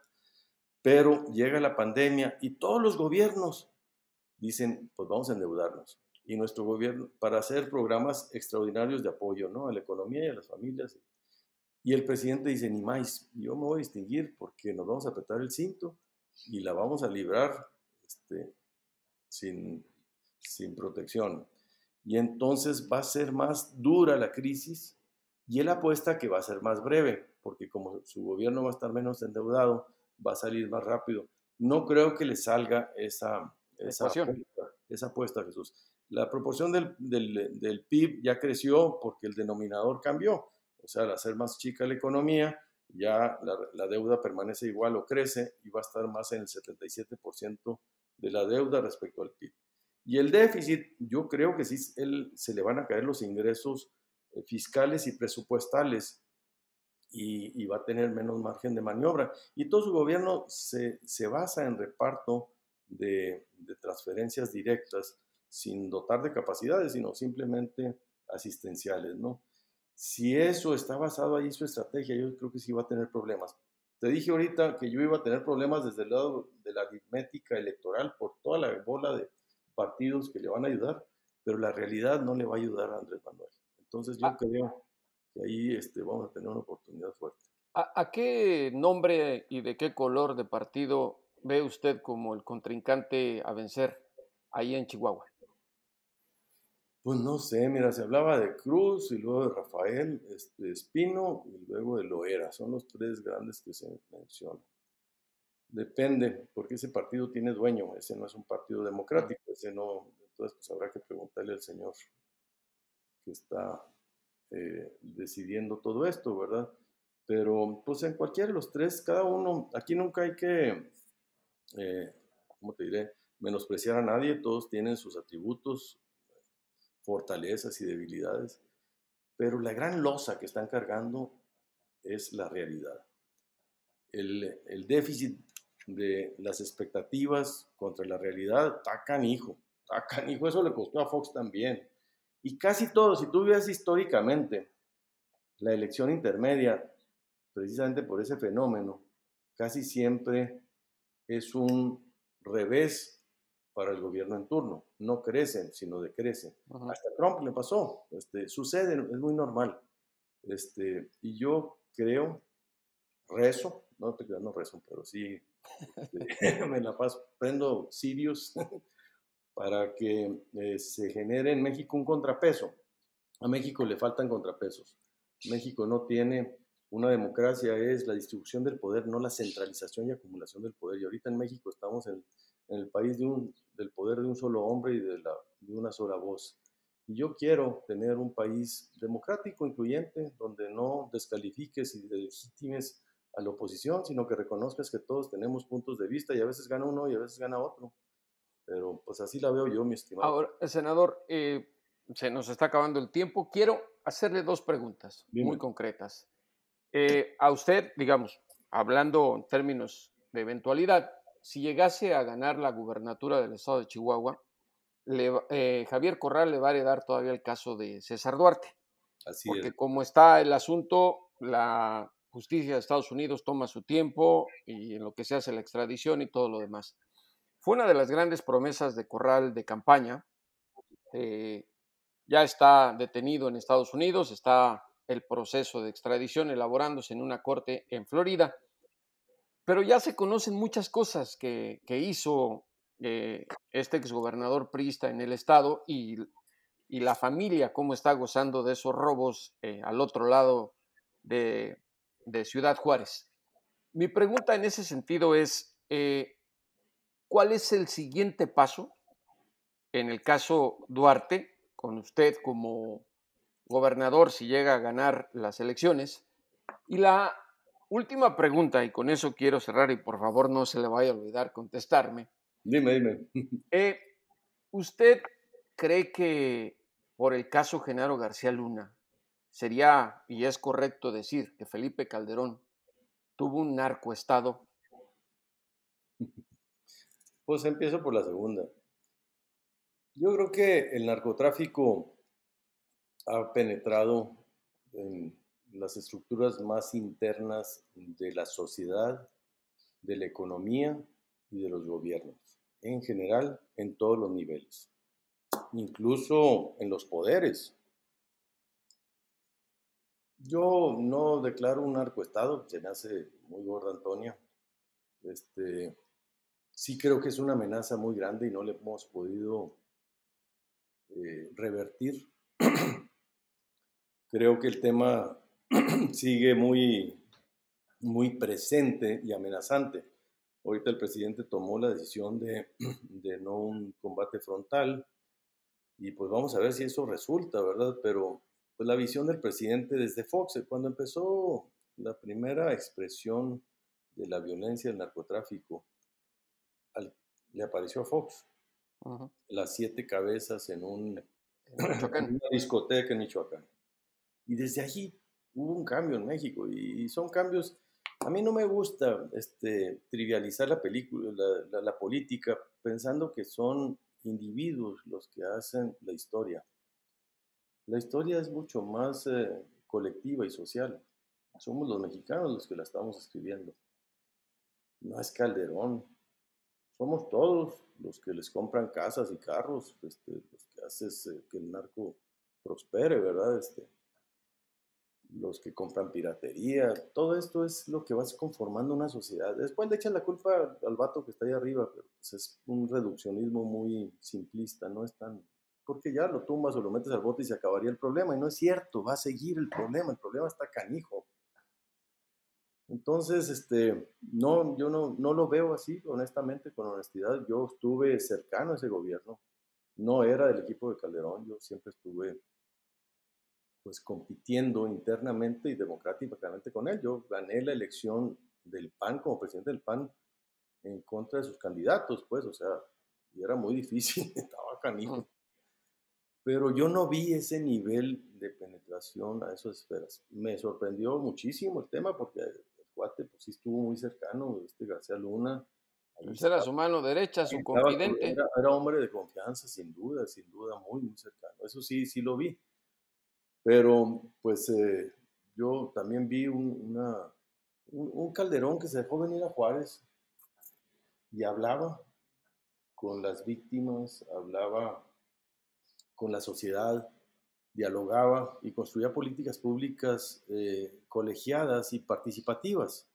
Speaker 2: Pero llega la pandemia y todos los gobiernos dicen, pues vamos a endeudarnos. Y nuestro gobierno, para hacer programas extraordinarios de apoyo, ¿no? A la economía y a las familias. Y el presidente dice, ni más, yo me voy a distinguir porque nos vamos a apretar el cinto y la vamos a librar este, sin, sin protección. Y entonces va a ser más dura la crisis y él apuesta que va a ser más breve, porque como su gobierno va a estar menos endeudado, va a salir más rápido. No creo que le salga esa, esa, apuesta, esa apuesta, Jesús. La proporción del, del, PIB ya creció porque el denominador cambió. O sea, al hacer más chica la economía, ya la, deuda permanece igual o crece y va a estar más en el 77% de la deuda respecto al PIB. Y el déficit, yo creo que sí él, se le van a caer los ingresos eh, fiscales y presupuestales y, va a tener menos margen de maniobra. Y todo su gobierno se, basa en reparto de, transferencias directas sin dotar de capacidades, sino simplemente asistenciales, ¿no? Si eso está basado ahí en su estrategia, yo creo que sí va a tener problemas. Te dije ahorita que yo iba a tener problemas desde el lado de la aritmética electoral por toda la bola de partidos que le van a ayudar, pero la realidad no le va a ayudar a Andrés Manuel. Entonces yo ah. creo que ahí este, vamos a tener una oportunidad fuerte.
Speaker 3: ¿A, qué nombre y de qué color de partido ve usted como el contrincante a vencer ahí en Chihuahua?
Speaker 2: Pues no sé, mira, se hablaba de Cruz y luego de Rafael este, Espino y luego de Loera. Son los tres grandes que se mencionan. Depende, porque ese partido tiene dueño, ese no es un partido democrático, ese no, entonces pues habrá que preguntarle al señor que está eh, decidiendo todo esto, ¿verdad? Pero pues en cualquiera de los tres, cada uno, aquí nunca hay que, eh, ¿cómo te diré? Menospreciar a nadie, todos tienen sus atributos, fortalezas y debilidades, pero la gran losa que están cargando es la realidad. El, déficit de las expectativas contra la realidad, está canijo, está canijo, eso le costó a Fox también. Y casi todo, si tú ves históricamente la elección intermedia, precisamente por ese fenómeno, casi siempre es un revés para el gobierno en turno. No crecen, sino decrecen. Hasta Trump le pasó. Este, sucede, es muy normal. Este, y yo creo, rezo, no te no rezo, pero sí este, me la paso, prendo sirios para que eh, se genere en México un contrapeso. A México le faltan contrapesos. México no tiene una democracia, es la distribución del poder, no la centralización y acumulación del poder. Y ahorita en México estamos en, el país de un, del poder de un solo hombre y de, la, de una sola voz. Y yo quiero tener un país democrático, incluyente, donde no descalifiques y delegitimes a la oposición, sino que reconozcas que todos tenemos puntos de vista y a veces gana uno y a veces gana otro. Pero pues así la veo yo, mi estimado.
Speaker 3: Ahora, senador, eh, se nos está acabando el tiempo. Quiero hacerle dos preguntas muy concretas. Eh, a usted, digamos, hablando en términos de eventualidad, si llegase a ganar la gubernatura del estado de Chihuahua, eh, Javier Corral le va a heredar todavía el caso de César Duarte. Así porque como está el asunto, la justicia de Estados Unidos toma su tiempo y en lo que se hace la extradición y todo lo demás. Fue una de las grandes promesas de Corral de campaña. Eh, ya está detenido en Estados Unidos, está el proceso de extradición elaborándose en una corte en Florida pero ya se conocen muchas cosas que, hizo eh, este exgobernador priista en el estado y, la familia, cómo está gozando de esos robos eh, al otro lado de, Ciudad Juárez. Mi pregunta en ese sentido es, eh, ¿cuál es el siguiente paso en el caso Duarte, con usted como gobernador si llega a ganar las elecciones? Y la Última pregunta, y con eso quiero cerrar, y por favor no se le vaya a olvidar contestarme.
Speaker 2: Dime, dime.
Speaker 3: Eh, ¿Usted cree que por el caso Genaro García Luna sería, y es correcto decir, que Felipe Calderón tuvo un narcoestado?
Speaker 2: Pues empiezo por la segunda. Yo creo que el narcotráfico ha penetrado en las estructuras más internas de la sociedad, de la economía y de los gobiernos, en general, en todos los niveles, incluso en los poderes. Yo no declaro un narcoestado, se me hace muy gorda Antonia. Este, sí creo que es una amenaza muy grande y no le hemos podido eh, revertir. creo que el tema sigue muy, muy presente y amenazante. Ahorita el presidente tomó la decisión de, de no un combate frontal y pues vamos a ver si eso resulta, ¿verdad? Pero pues la visión del presidente desde Fox, cuando empezó la primera expresión de la violencia del narcotráfico, le apareció a Fox. Las siete cabezas en, un, en una discoteca en Michoacán. Y desde allí hubo un cambio en México y, son cambios, a mí no me gusta este, trivializar la, película, la, política pensando que son individuos los que hacen la historia. La historia es mucho más eh, colectiva y social. Somos los mexicanos los que la estamos escribiendo. No es Calderón. Somos todos los que les compran casas y carros, este, los que haces eh, que el narco prospere, ¿verdad? Este, los que compran piratería, todo esto es lo que va conformando una sociedad. Después le echan la culpa al vato que está ahí arriba, pero pues, es un reduccionismo muy simplista, no es tan... Porque ya lo tumbas o lo metes al bote y se acabaría el problema, y no es cierto, va a seguir el problema, el problema está canijo. Entonces, este, no, yo no, no lo veo así, honestamente, con honestidad. Yo estuve cercano a ese gobierno, no era del equipo de Calderón, yo siempre estuve pues compitiendo internamente y democráticamente con él. Yo gané la elección del PAN como presidente del PAN en contra de sus candidatos, pues, o sea, y era muy difícil, estaba canijo. Pero yo no vi ese nivel de penetración a esas esferas. Me sorprendió muchísimo el tema porque el cuate pues sí estuvo muy cercano, este García Luna,
Speaker 3: Pues era su mano derecha, su confidente.
Speaker 2: Era, era, hombre de confianza, sin duda, sin duda, muy, muy cercano. Eso sí, sí lo vi. Pero, pues, eh, yo también vi un, un, Calderón que se dejó venir a Juárez y hablaba con las víctimas, hablaba con la sociedad, dialogaba y construía políticas públicas eh, colegiadas y participativas.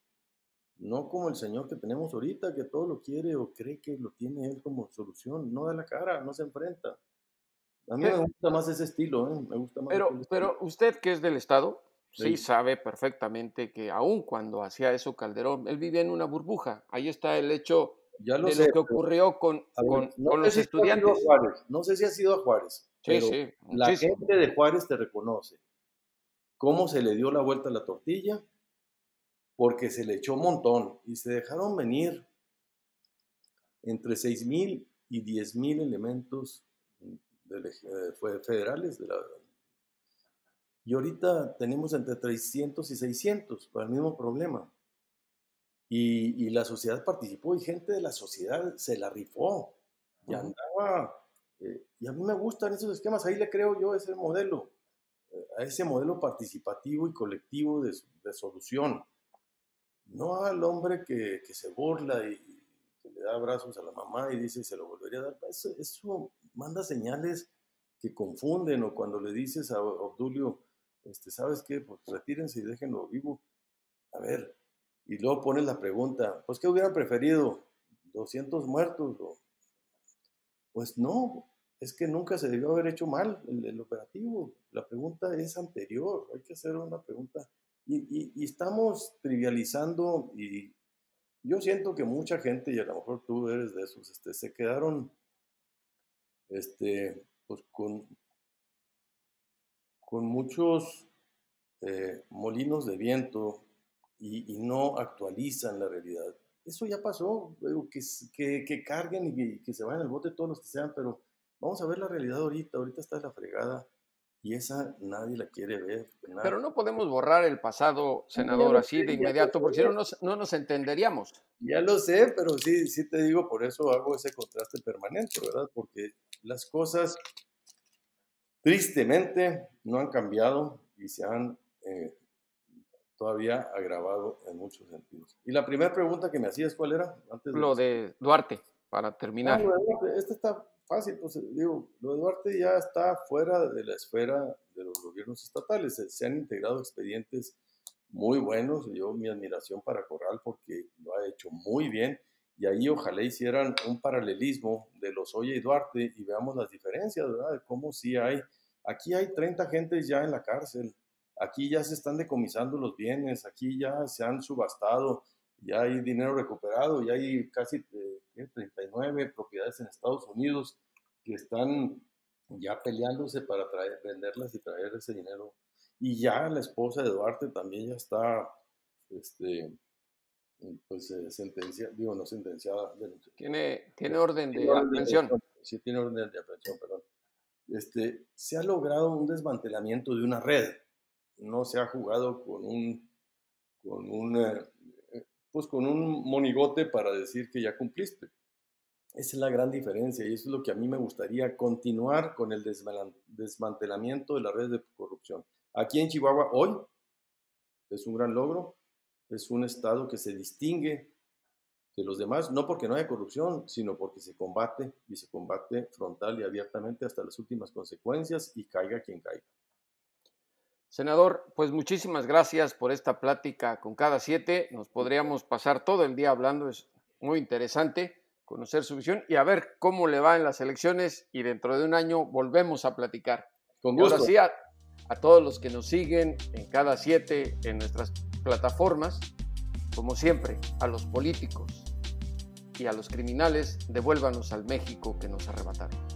Speaker 2: No como el señor que tenemos ahorita, que todo lo quiere o cree que lo tiene él como solución. No da la cara, no se enfrenta. A mí me gusta más ese estilo, ¿eh? me gusta más.
Speaker 3: Pero, pero usted que es del Estado, sí, sabe perfectamente que aun cuando hacía eso Calderón, él vivía en una burbuja. Ahí está el hecho de lo que ocurrió con, con, los estudiantes.
Speaker 2: no sé si ha sido a Juárez, pero la gente de Juárez te reconoce cómo se le dio la vuelta a la tortilla, porque se le echó un montón y se dejaron venir entre 6 mil y 10 mil elementos eh, federales de la, y ahorita tenemos entre 300 y 600 para el mismo problema. Y, la sociedad participó y gente de la sociedad se la rifó y andaba. Eh, y a mí me gustan esos esquemas, ahí le creo yo ese modelo, eh, a ese modelo participativo y colectivo de, solución. No al hombre que, se burla y que le da abrazos a la mamá y dice se lo volvería a dar. Eso, eso manda señales que confunden o cuando le dices a Obdulio, este, ¿sabes qué? Pues retírense y déjenlo vivo. A ver, y luego pones la pregunta, pues ¿qué hubieran preferido? ¿200 muertos? Pues no, es que nunca se debió haber hecho mal el, operativo. La pregunta es anterior, hay que hacer una pregunta. Y, estamos trivializando y yo siento que mucha gente, y a lo mejor tú eres de esos, este, se quedaron este, pues con, con muchos eh, molinos de viento y, no actualizan la realidad. Eso ya pasó, que, que, carguen y que, se vayan al bote todos los que sean, pero vamos a ver la realidad ahorita, ahorita está la fregada y esa nadie la quiere ver.
Speaker 3: Pero no podemos borrar el pasado, senador, así de inmediato, porque si no no nos entenderíamos.
Speaker 2: Ya lo sé, pero sí, sí te digo, por eso hago ese contraste permanente, ¿verdad? Porque las cosas Tristemente no han cambiado y se han eh, todavía agravado en muchos sentidos. Y la primera pregunta que me hacías, ¿cuál era?
Speaker 3: Antes lo de Duarte, para terminar.
Speaker 2: este está fácil, pues digo, lo de Duarte ya está fuera de la esfera de los gobiernos estatales. Se, han integrado expedientes muy buenos. Yo mi admiración para Corral porque lo ha hecho muy bien. Y ahí ojalá hicieran un paralelismo de los Oye y Duarte y veamos las diferencias, ¿verdad? De cómo sí hay Aquí hay 30 gentes ya en la cárcel, aquí ya se están decomisando los bienes, aquí ya se han subastado, ya hay dinero recuperado, ya hay casi 39 eh, propiedades en Estados Unidos que están ya peleándose para traer, venderlas y traer ese dinero. Y ya la esposa de Duarte también ya está, este, pues, eh, sentenciada, digo, no sentenciada.
Speaker 3: Tiene, tiene orden de aprehensión.
Speaker 2: Sí, tiene orden de aprehensión, perdón este, se ha logrado un desmantelamiento de una red. No se ha jugado con un, con un, eh, pues con un monigote para decir que ya cumpliste. Esa es la gran diferencia y eso es lo que a mí me gustaría continuar con el desmantelamiento de la red de corrupción. Aquí en Chihuahua hoy es un gran logro, es un estado que se distingue de los demás, no porque no haya corrupción, sino porque se combate y se combate frontal y abiertamente hasta las últimas consecuencias y caiga quien caiga.
Speaker 3: Senador, pues muchísimas gracias por esta plática con cada siete. Nos podríamos pasar todo el día hablando, es muy interesante conocer su visión y a ver cómo le va en las elecciones y dentro de un año volvemos a platicar.
Speaker 2: Con gusto.
Speaker 3: Y a, a todos los que nos siguen en cada siete en nuestras plataformas, como siempre, a los políticos y a los criminales, devuélvanos al México que nos arrebataron.